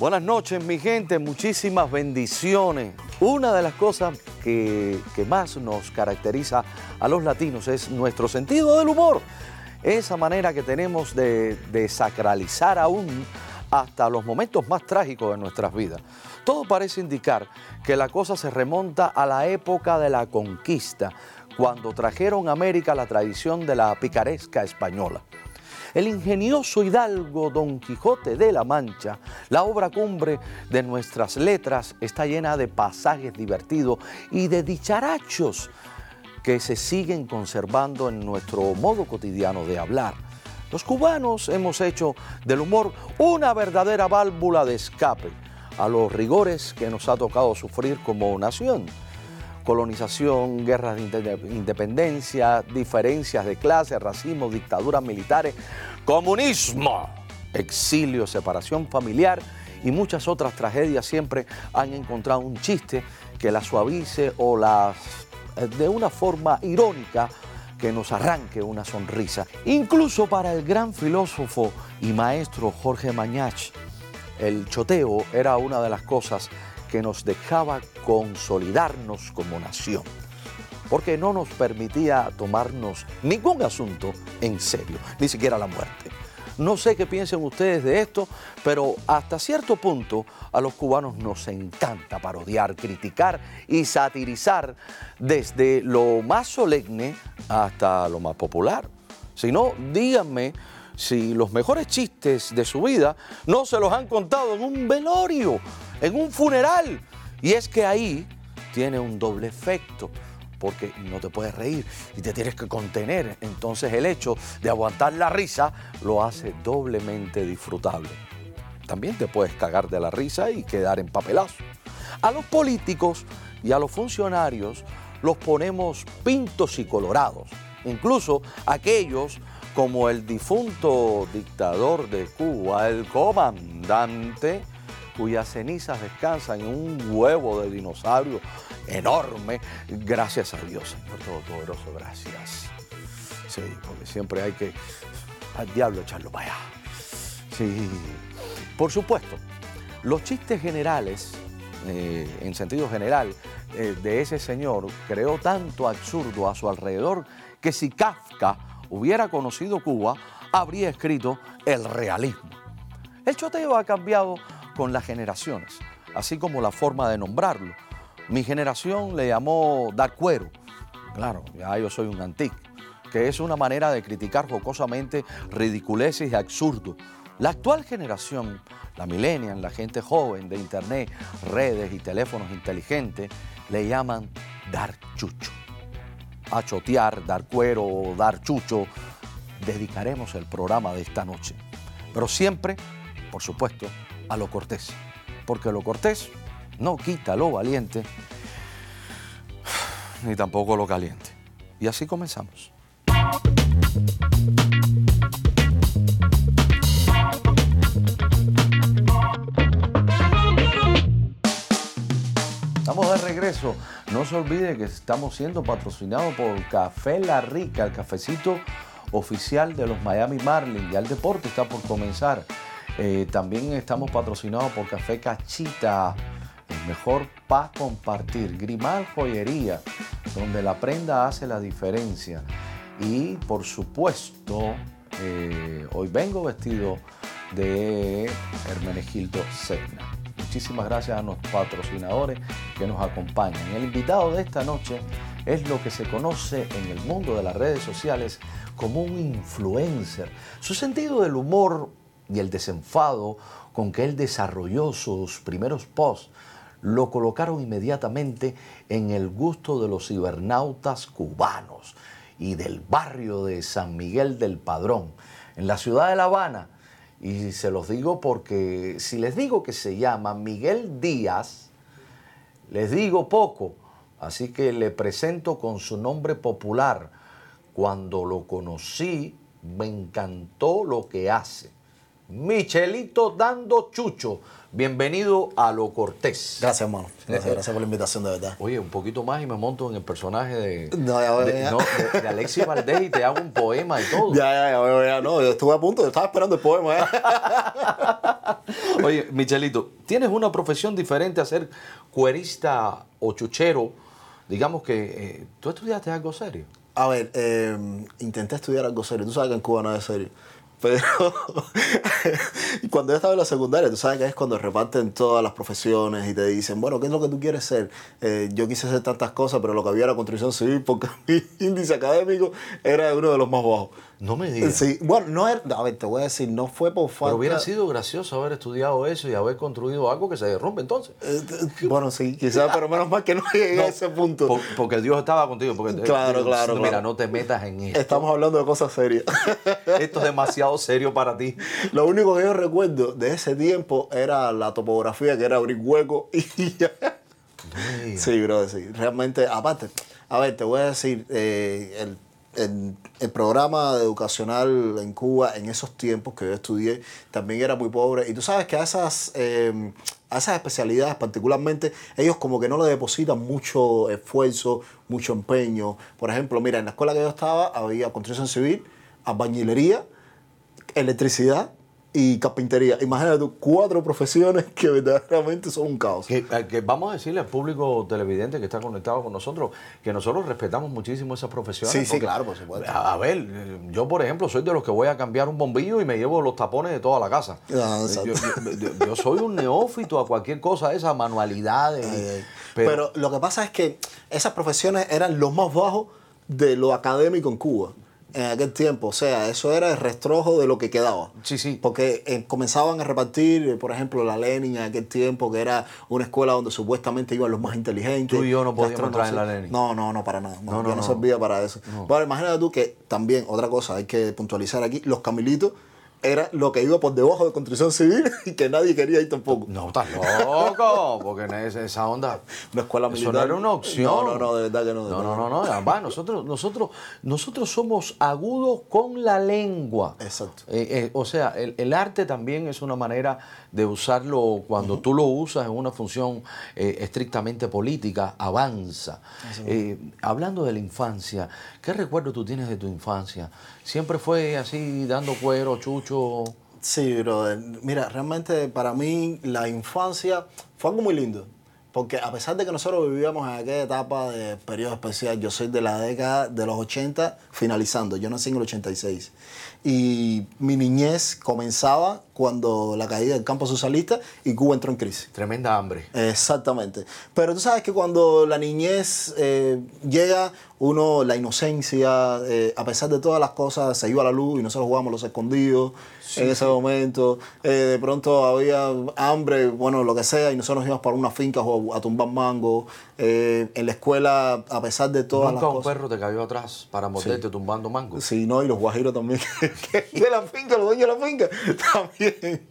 Buenas noches, mi gente, muchísimas bendiciones. Una de las cosas que, más nos caracteriza a los latinos es nuestro sentido del humor. Esa manera que tenemos de, de sacralizar aún hasta los momentos más trágicos de nuestras vidas. Todo parece indicar que la cosa se remonta a la época de la conquista, cuando trajeron a América la tradición de la picaresca española. El ingenioso hidalgo Don Quijote de la Mancha, la obra cumbre de nuestras letras, está llena de pasajes divertidos y de dicharachos que se siguen conservando en nuestro modo cotidiano de hablar. Los cubanos hemos hecho del humor una verdadera válvula de escape a los rigores que nos ha tocado sufrir como nación colonización, guerras de independencia, diferencias de clase, racismo, dictaduras militares, comunismo, exilio, separación familiar y muchas otras tragedias siempre han encontrado un chiste que la suavice o las de una forma irónica que nos arranque una sonrisa. Incluso para el gran filósofo y maestro Jorge Mañach, el choteo era una de las cosas que nos dejaba consolidarnos como nación, porque no nos permitía tomarnos ningún asunto en serio, ni siquiera la muerte. No sé qué piensen ustedes de esto, pero hasta cierto punto a los cubanos nos encanta parodiar, criticar y satirizar desde lo más solemne hasta lo más popular. Si no, díganme si los mejores chistes de su vida no se los han contado en un velorio en un funeral. Y es que ahí tiene un doble efecto, porque no te puedes reír y te tienes que contener. Entonces el hecho de aguantar la risa lo hace doblemente disfrutable. También te puedes cagar de la risa y quedar en papelazo. A los políticos y a los funcionarios los ponemos pintos y colorados. Incluso aquellos como el difunto dictador de Cuba, el comandante cuyas cenizas descansan en un huevo de dinosaurio enorme. Gracias a Dios, Señor Todopoderoso, gracias. Sí, porque siempre hay que al diablo echarlo para allá. Sí, por supuesto, los chistes generales, eh, en sentido general, eh, de ese señor creó tanto absurdo a su alrededor que si Kafka hubiera conocido Cuba, habría escrito el realismo. El choteo ha cambiado con las generaciones, así como la forma de nombrarlo. Mi generación le llamó dar cuero. Claro, ya yo soy un antique, que es una manera de criticar jocosamente ridiculeces y absurdo. La actual generación, la millennial, la gente joven de internet, redes y teléfonos inteligentes, le llaman dar chucho. A chotear, dar cuero dar chucho, dedicaremos el programa de esta noche. Pero siempre, por supuesto, a lo cortés, porque lo cortés no quita lo valiente, ni tampoco lo caliente. Y así comenzamos. Estamos de regreso. No se olvide que estamos siendo patrocinados por Café La Rica, el cafecito oficial de los Miami Marlins. Ya el deporte está por comenzar. Eh, también estamos patrocinados por Café Cachita, el mejor para compartir. Grimal Joyería, donde la prenda hace la diferencia. Y por supuesto, eh, hoy vengo vestido de Hermenegildo Segna. Muchísimas gracias a nuestros patrocinadores que nos acompañan. El invitado de esta noche es lo que se conoce en el mundo de las redes sociales como un influencer. Su sentido del humor y el desenfado con que él desarrolló sus primeros posts lo colocaron inmediatamente en el gusto de los cibernautas cubanos y del barrio de San Miguel del Padrón, en la ciudad de La Habana. Y se los digo porque si les digo que se llama Miguel Díaz, les digo poco, así que le presento con su nombre popular. Cuando lo conocí, me encantó lo que hace Michelito Dando Chucho. Bienvenido a Lo Cortés. Gracias, hermano. Gracias, gracias por la invitación, de verdad. Oye, un poquito más y me monto en el personaje de, No, ya de, ya. no, de- de Alexis Valdés y te hago un poema y todo. Ya, ya, ya, ya, no, yo estuve a punto, yo estaba esperando el poema, ¿eh? Oye, Michelito, ¿tienes una profesión diferente a ser cuerista o chuchero? Digamos que eh, tú estudiaste algo serio. A ver, eh, intenté estudiar algo serio. Tú sabes que en Cuba no es serio. Pero cuando yo estaba en la secundaria, tú sabes que es cuando reparten todas las profesiones y te dicen, bueno, ¿qué es lo que tú quieres ser? Eh, yo quise hacer tantas cosas, pero lo que había era construcción civil porque mi índice académico era uno de los más bajos. No me digas. Sí, bueno, no era, a ver, te voy a decir, no fue por falta. Pero hubiera sido gracioso haber estudiado eso y haber construido algo que se derrumbe entonces. Eh, eh, bueno, sí, quizás, pero menos mal que no llegué No, a ese punto. por- porque Dios estaba contigo. Porque, Claro, claro, Mira, claro. no te metas en esto. Estamos hablando de cosas serias. Esto es demasiado serio para ti. Lo único que yo recuerdo de ese tiempo era la topografía, que era abrir hueco y ya. No. Sí, bro, sí. Realmente, aparte, a ver, te voy a decir, eh, el, el- el programa educacional en Cuba en esos tiempos que yo estudié también era muy pobre. Y tú sabes que a esas, eh, a esas especialidades particularmente, ellos como que no le depositan mucho esfuerzo, mucho empeño. Por ejemplo, mira, en la escuela que yo estaba había construcción civil, albañilería, electricidad y carpintería. Imagínate tú, cuatro profesiones que verdaderamente son un caos. Que, eh, que vamos a decirle al público televidente que está conectado con nosotros que nosotros respetamos muchísimo esas profesiones. Sí, sí, claro, por supuesto. A, a ver, eh, yo por ejemplo soy de los que voy a cambiar un bombillo y me llevo los tapones de toda la casa. Ah, yo, yo- yo- yo soy un neófito a cualquier cosa, esas manualidades. ay. Pero, lo que pasa es que esas profesiones eran los más bajos de lo académico en Cuba en aquel tiempo. O sea, eso era el restrojo de lo que quedaba. Sí, sí. Porque eh, comenzaban a repartir, por ejemplo, la Lenin en aquel tiempo, que era una escuela donde supuestamente iban los más inteligentes. Tú y yo no podíamos entrar en la Lenin. No, no, no, para nada. No, No, no, no. servía para eso. Bueno, imagínate tú que también, otra cosa, hay que puntualizar aquí, los camilitos era lo que iba por debajo de construcción civil y que nadie quería ir tampoco. no, estás loco, porque en esa, onda. Una escuela Eso militar. no era una opción. No, no, no, de verdad que no. No, no, no, no. además, nosotros, nosotros, nosotros somos agudos con la lengua. Exacto. Eh, eh, o sea, el, el arte también es una manera de usarlo cuando tú lo usas en una función eh, estrictamente política, avanza. Hablando de la infancia, ¿qué recuerdo tú tienes de tu infancia? ¿Siempre fue así, dando cuero, chucho? Sí, brother. Mira, realmente para mí la infancia fue algo muy lindo. Porque a pesar de que nosotros vivíamos en aquella etapa de periodo especial, yo soy de la década de los 80 finalizando, yo nací en el 86. Y mi niñez comenzaba cuando la caída del campo socialista y Cuba entró en crisis. Tremenda hambre. Exactamente. Pero tú sabes que cuando la niñez eh, llega, uno, la inocencia, eh, a pesar de todas las cosas, se iba a la luz y nosotros jugábamos los escondidos en ese momento. Eh, de pronto había hambre, bueno, lo que sea, y nosotros nos íbamos para una finca o a tumbar mango. Eh, en la escuela, a pesar de todas Nunca las un cosas. perro te cayó atrás para morderte tumbando mango. Sí, no, y los guajiros también, que de la finca, los dueños de la finca, también.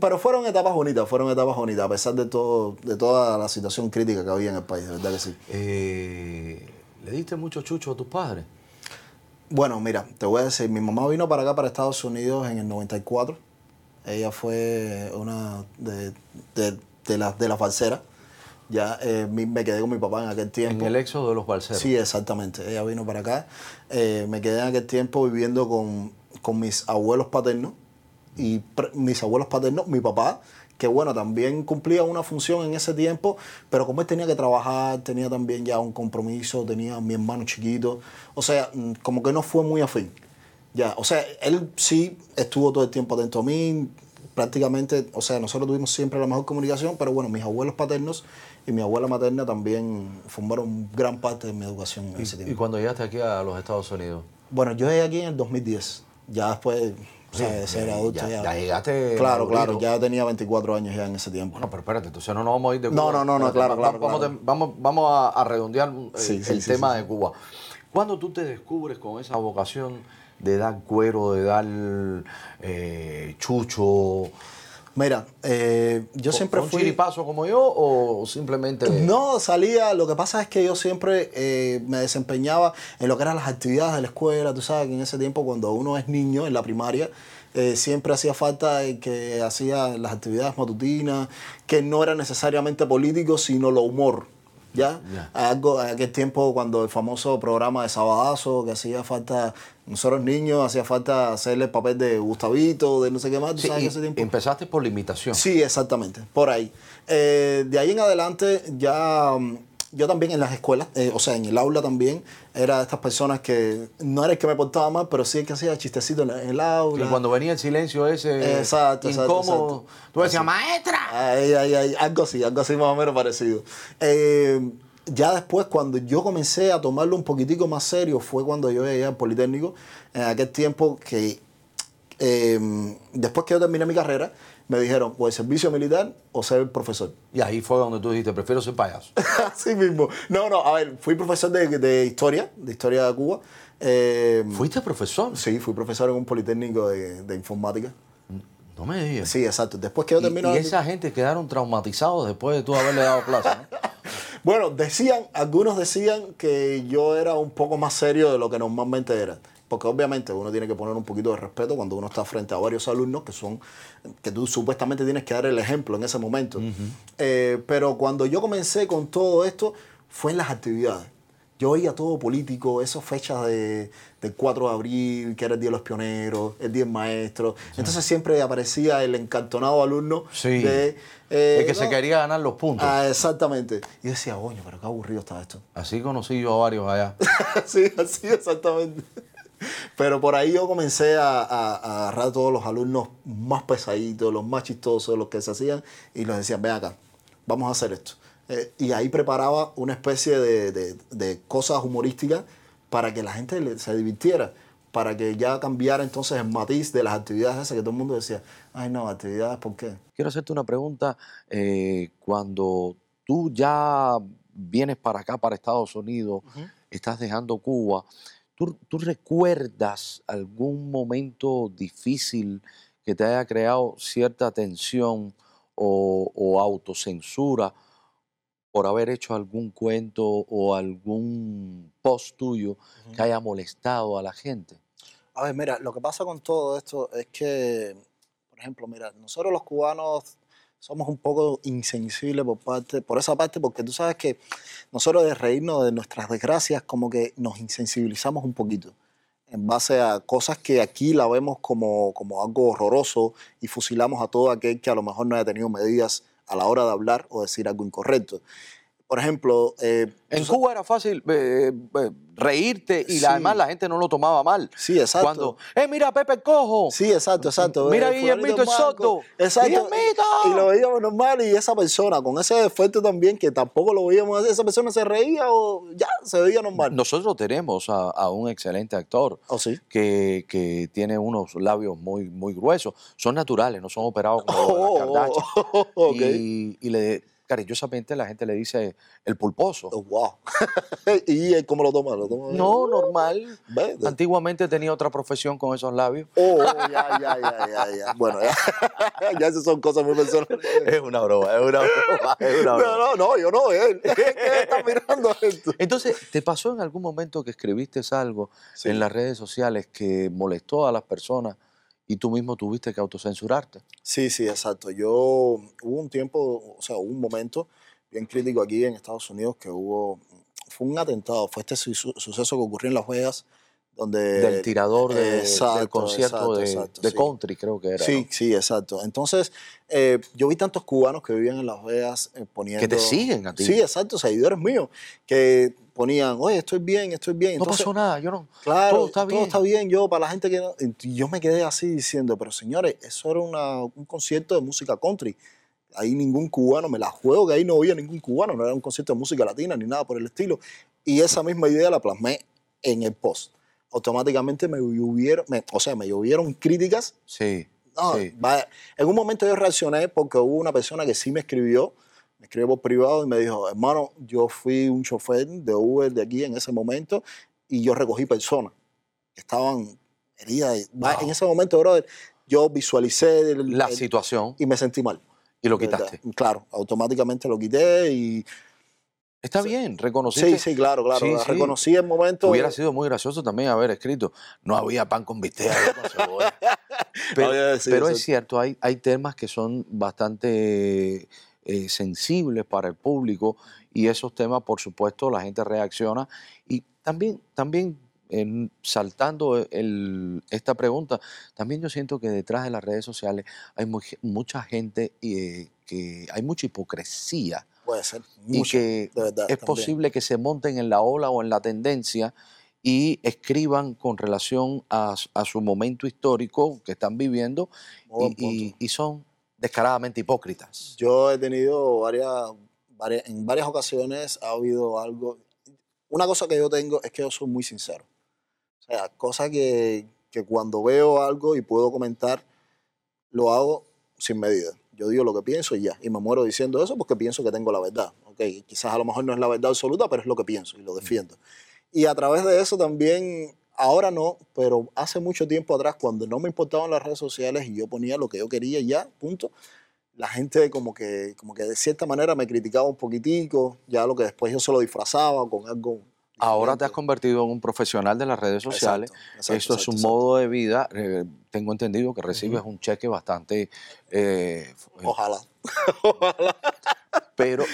Pero fueron etapas bonitas, fueron etapas bonitas, a pesar de todo, de toda la situación crítica que había en el país, de verdad que sí. Eh, ¿Le diste mucho chucho a tus padres? Bueno, mira, te voy a decir, mi mamá vino para acá, para Estados Unidos en el 94. Ella fue una de, de, de las de balseras. Ya eh, me quedé con mi papá en aquel tiempo. En el éxodo de los balseros. Sí, exactamente. Ella vino para acá. Eh, me quedé en aquel tiempo viviendo con, con mis abuelos paternos y mis abuelos paternos, mi papá, que bueno, también cumplía una función en ese tiempo, pero como él tenía que trabajar, tenía también ya un compromiso, tenía a mi hermano chiquito, o sea, mm, como que no fue muy afín. Ya, o sea, él sí estuvo todo el tiempo atento a mí, prácticamente, o sea, nosotros tuvimos siempre la mejor comunicación, pero bueno, mis abuelos paternos y mi abuela materna también formaron gran parte de mi educación en ese ¿Y tiempo. cuando llegaste aquí a los Estados Unidos? Bueno, yo llegué aquí en el 2010, ya después o sea, de ser adulto. ya, Ya, ya llegaste. Claro, claro, ya tenía 24 años ya en ese tiempo. Bueno, pero espérate, entonces no nos vamos a ir de No, Cuba. no, no, no, Espérate, claro, claro, Vamos, claro. vamos, vamos a, a redondear eh, Sí, sí, el sí, tema sí, de Cuba. ¿Cuándo tú te descubres con esa vocación de dar cuero, de dar eh, chucho? Mira, eh, yo siempre ¿Fue un fui... chiripazo como yo o simplemente.? No, salía, lo que pasa es que yo siempre eh, me desempeñaba en lo que eran las actividades de la escuela, tú sabes que en ese tiempo cuando uno es niño en la primaria, eh, siempre hacía falta que hacía las actividades matutinas, que no era necesariamente político, sino lo humor. ¿Ya? Ya. Algo, en aquel tiempo cuando el famoso programa de Sabadazo, que hacía falta, nosotros niños, hacía falta hacerle el papel de Gustavito, de no sé qué más, ¿tú Sí, sabes y ese tiempo? empezaste por la imitación. Sí, exactamente, por ahí. Eh, de ahí en adelante ya mm, yo también en las escuelas, eh, o sea, en el aula también, era de estas personas que no era el que me portaba mal, pero sí el que hacía chistecitos en, en el aula. Y cuando venía el silencio ese Exacto, exacto, incómodo, exacto. tú decías, maestra. Ay, ay, ay, algo así, algo así más o menos parecido. Eh, ya después, cuando yo comencé a tomarlo un poquitico más serio, fue cuando yo llegué al Politécnico, en aquel tiempo que, eh, después que yo terminé mi carrera, me dijeron, o el servicio militar o ser profesor. Y ahí fue donde tú dijiste, prefiero ser payaso. Así mismo. No, no, a ver, fui profesor de, de historia, de historia de Cuba. Eh, ¿Fuiste profesor? sí, fui profesor en un Politécnico de, de informática. No me digas. Sí, exacto. Después que yo Y, terminé... y esa gente quedaron traumatizados después de tú haberle dado clase, ¿no? Bueno, decían, algunos decían que yo era un poco más serio de lo que normalmente era. Porque obviamente uno tiene que poner un poquito de respeto cuando uno está frente a varios alumnos que son, que tú supuestamente tienes que dar el ejemplo en ese momento. Eh, pero cuando yo comencé con todo esto, fue en las actividades. Yo oía todo político, esas fechas de, del 4 de abril, que era el Día de los Pioneros, el Día del Maestro. Entonces siempre aparecía el encantonado alumno Sí. de... eh, El que se no, quería ganar los puntos. Ah, exactamente. Y yo decía, coño, pero qué aburrido está esto. Así conocí yo a varios allá. sí, así exactamente. Pero por ahí yo comencé a, a- a agarrar a todos los alumnos más pesaditos, los más chistosos, los que se hacían, y les decía, ven acá, vamos a hacer esto. Eh, y ahí preparaba una especie de, de- de cosas humorísticas para que la gente se divirtiera, para que ya cambiara entonces el matiz de las actividades esas que todo el mundo decía, ay no, actividades, ¿por qué? Quiero hacerte una pregunta. eh, cuando tú ya vienes para acá, para Estados Unidos, estás dejando Cuba, ¿tú, tú recuerdas algún momento difícil que te haya creado cierta tensión o, o autocensura por haber hecho algún cuento o algún post tuyo que haya molestado a la gente? A ver, mira, lo que pasa con todo esto es que, por ejemplo, mira, nosotros los cubanos somos un poco insensibles por esa parte, porque tú sabes que nosotros de reírnos de nuestras desgracias, como que nos insensibilizamos un poquito en base a cosas que aquí la vemos como, como algo horroroso y fusilamos a todo aquel que a lo mejor no haya tenido medidas a la hora de hablar o decir algo incorrecto. Por ejemplo, eh, En Cuba era fácil eh, eh, reírte y Sí. además la gente no lo tomaba mal. Sí, exacto. Cuando, ¡eh, mira Pepe el Cojo! Sí, exacto, exacto. Mira Eh, Guillermito el sordo. Exacto. ¡Guillermito! Y, y lo veíamos normal y esa persona, con ese defecto también, que tampoco lo veíamos, esa persona se reía o ya se veía normal. Nosotros tenemos a, a un excelente actor ¿O sí? que, que tiene unos labios muy, muy gruesos. Son naturales, no son operados como los de las Kardashian. ok. Y, y le, cariñosamente la gente le dice el pulposo. Oh, wow. ¿Y él cómo lo toma? ¿Lo toma No, normal. ¿Ves? Antiguamente tenía otra profesión con esos labios. Oh, ya, ya, ya, ya, ya. Bueno, ya, ya esas son cosas muy personales. Es una broma, es una broma, es una broma. No, no, no, yo no, él. Está mirando esto. Entonces, ¿te pasó en algún momento que escribiste algo Sí. en las redes sociales que molestó a las personas y tú mismo tuviste que autocensurarte? Sí, sí, exacto. Yo hubo un tiempo, o sea, hubo un momento bien crítico aquí en Estados Unidos que hubo, fue un atentado, fue este su- su- suceso que ocurrió en Las Vegas, donde... del tirador de- del exacto, concierto exacto, de, exacto, de sí. country, creo que era. Sí, ¿no? sí, exacto. Entonces, eh, yo vi tantos cubanos que vivían en Las Vegas eh, poniendo... Que te siguen a ti. Sí, exacto, seguidores míos, que ponían, oye, estoy bien, estoy bien. no Entonces, pasó nada, yo no. Claro, todo está bien. Todo está bien. Yo, para la gente que no. Yo me quedé así diciendo, pero señores, eso era una- un concierto de música country. Ahí ningún cubano, me la juego que ahí no había ningún cubano, no era un concierto de música latina ni nada por el estilo. Y esa misma idea la plasmé en el post. Automáticamente me llovieron, me- o sea, me llovieron críticas. Sí. No, sí. vaya, En un momento yo reaccioné porque hubo una persona que sí me escribió, me escribió por privado y me dijo, hermano, yo fui un chofer de Uber de aquí en ese momento y yo recogí personas que estaban heridas. Wow. En ese momento, brother, yo visualicé el- La el- situación y me sentí mal. y lo quitaste. Claro, automáticamente lo quité y... Está bien, reconociste. Sí, sí, claro, claro. Sí, sí. Reconocí el momento. Hubiera sido muy gracioso también haber escrito, no había pan con bistec, con cebolla. pero, es cierto, hay, hay temas que son bastante eh, sensibles para el público y esos temas, por supuesto, la gente reacciona. Y también, también saltando esta pregunta, también yo siento que detrás de las redes sociales hay mucha gente eh, que hay mucha hipocresía. Puede ser. y que es posible que se monten en la ola o en la tendencia y escriban con relación a, su momento histórico que están viviendo y, son descaradamente hipócritas. Yo he tenido varias, en varias ocasiones ha habido algo. Una cosa que yo tengo es que yo soy muy sincero. O sea, cosa que, que cuando veo algo y puedo comentar, lo hago sin medida. Yo digo lo que pienso y ya. Y me muero diciendo eso porque pienso que tengo la verdad. Okay, quizás a lo mejor no es la verdad absoluta, pero es lo que pienso y lo defiendo. Y a través de eso también, ahora no, pero hace mucho tiempo atrás, cuando no me importaban las redes sociales y yo ponía lo que yo quería ya, punto, la gente como que, como que de cierta manera me criticaba un poquitico, ya lo que después yo se lo disfrazaba con algo Ahora te has convertido en un profesional de las redes sociales. Esto es un modo de vida. Eh, tengo entendido que recibes un cheque bastante. Eh, Ojalá. Ojalá. Pero,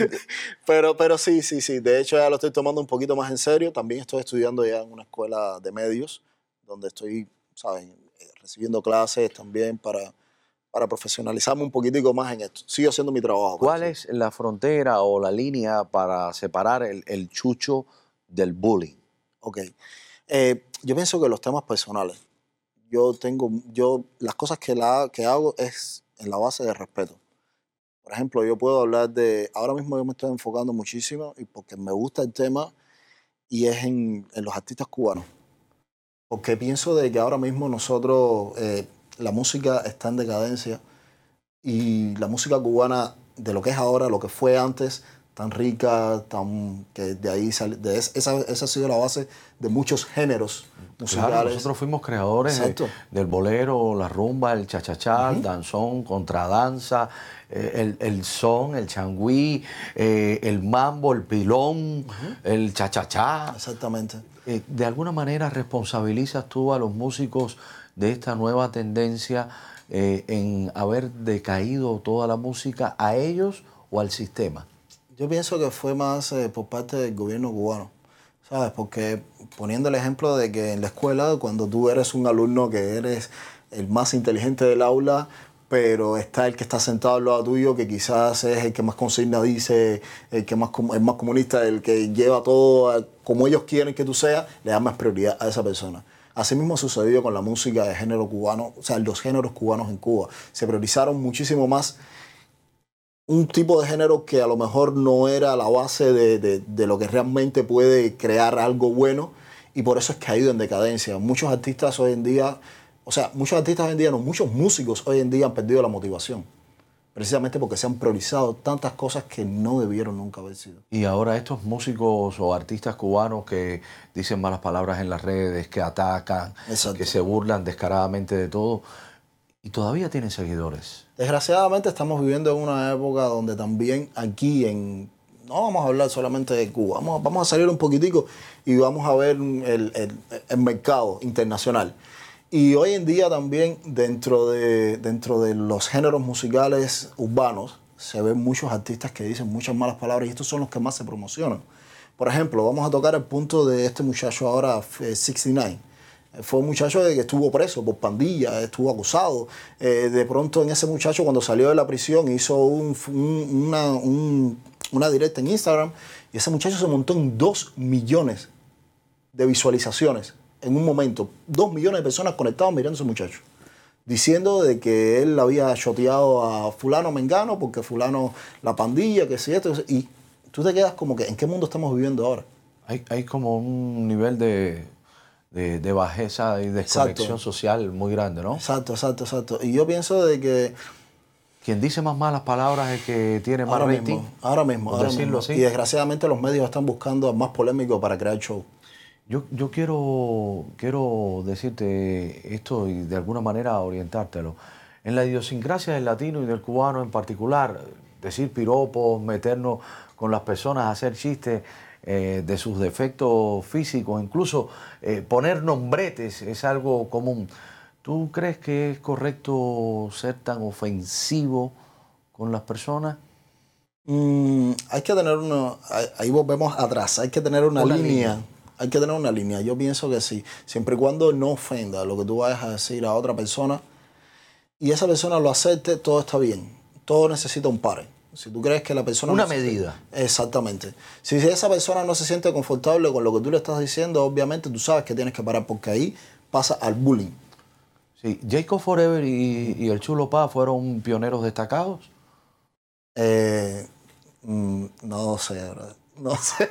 pero, pero sí, sí, sí. De hecho, ya lo estoy tomando un poquito más en serio. También estoy estudiando ya en una escuela de medios, donde estoy, ¿sabes? Eh, recibiendo clases también para, para profesionalizarme un poquitico más en esto. Sigo haciendo mi trabajo. ¿Cuál es la frontera o la línea para separar el, el chucho del bullying? Ok. Eh, yo pienso que los temas personales, yo tengo, yo, las cosas que, la, que hago es en la base de respeto. Por ejemplo, yo puedo hablar de, ahora mismo yo me estoy enfocando muchísimo y porque me gusta el tema y es en, los artistas cubanos. Porque pienso de que ahora mismo nosotros, eh, la música está en decadencia y la música cubana, de lo que es ahora, lo que fue antes, tan rica, tan que de ahí sale, de esa, esa ha sido la base de muchos géneros musicales. Claro, nosotros fuimos creadores del bolero, la rumba, el chachachá, el danzón, contradanza, eh, el, el, son, el changüí, eh, el mambo, el pilón, el chachachá. Exactamente. Eh, de alguna manera responsabilizas tú a los músicos de esta nueva tendencia en haber decaído toda la música a ellos o al sistema. Yo pienso que fue más eh, por parte del gobierno cubano, ¿sabes? Porque poniendo el ejemplo de que en la escuela, cuando tú eres un alumno que eres el más inteligente del aula, pero está el que está sentado al lado tuyo, que quizás es el que más consigna dice, el que más es más comunista, el que lleva todo como ellos quieren que tú seas, le da más prioridad a esa persona. Así mismo sucedió con la música de género cubano, o sea, los géneros cubanos en Cuba. Se priorizaron muchísimo más un tipo de género que a lo mejor no era la base de, lo que realmente puede crear algo bueno y por eso es que ha ido en decadencia. Muchos artistas hoy en día, o sea, muchos artistas hoy en día, no, muchos músicos hoy en día han perdido la motivación. Precisamente porque se han priorizado tantas cosas que no debieron nunca haber sido. Y ahora estos músicos o artistas cubanos que dicen malas palabras en las redes, que atacan, que se burlan descaradamente de todo, y todavía tienen seguidores. Desgraciadamente estamos viviendo en una época donde también aquí en... No vamos a hablar solamente de Cuba, vamos, vamos a salir un poquitico y vamos a ver el, el, mercado internacional. Y hoy en día también dentro de, dentro de los géneros musicales urbanos se ven muchos artistas que dicen muchas malas palabras y estos son los que más se promocionan. Por ejemplo, vamos a tocar el punto de este muchacho ahora, 69 fue un muchacho que estuvo preso por pandilla, estuvo acusado. Eh, de pronto en ese muchacho cuando salió de la prisión hizo una, directa en Instagram y ese muchacho se montó en dos millones de visualizaciones en un momento. Dos millones de personas conectadas mirando a ese muchacho. Diciendo de que él había choteado a fulano mengano porque fulano la pandilla, que si esto. Y tú te quedas como que, ¿en qué mundo estamos viviendo ahora? Hay como un nivel de, de, bajeza y desconexión social muy grande, ¿no? Exacto, exacto, exacto. Y yo pienso de que... Quien dice más malas palabras es que tiene más ahora Mismo, ahora mismo, ahora mismo. Así. Y desgraciadamente los medios están buscando más polémico para crear show. Yo, yo quiero, quiero decirte esto y de alguna manera orientártelo. En la idiosincrasia del latino y del cubano en particular, decir piropos, meternos con las personas, hacer chistes, eh, de sus defectos físicos, incluso eh, poner nombretes es algo común. ¿Tú crees que es correcto ser tan ofensivo con las personas? Mm, hay que tener una, ahí, volvemos atrás, hay que tener una, línea, hay que tener una línea, yo pienso que sí, siempre y cuando no ofenda lo que tú vayas a decir a otra persona y esa persona lo acepte, todo está bien, todo necesita un par. Si tú crees que la persona... Una medida. exactamente. Si esa persona no se siente confortable con lo que tú le estás diciendo, obviamente tú sabes que tienes que parar porque ahí pasa al bullying. Sí, Jacob Forever y, el Chulo Pa fueron pioneros destacados. Eh, mm, no sé, No sé.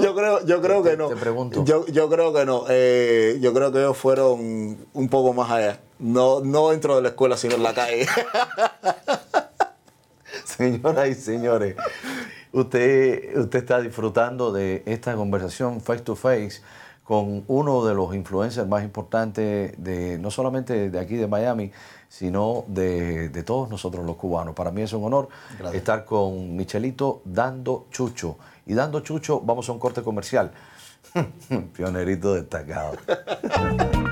yo creo, yo creo que no. Te pregunto. Yo, creo que no. Eh, yo creo que ellos fueron un poco más allá. No, no dentro de la escuela, sino en la calle. Señoras y señores, usted, usted está disfrutando de esta conversación face to face con uno de los influencers más importantes de no solamente de aquí de Miami, sino de, todos nosotros los cubanos. Para mí es un honor estar con Michelito dando chucho. Y dando chucho, vamos a un corte comercial. Pionerito destacado.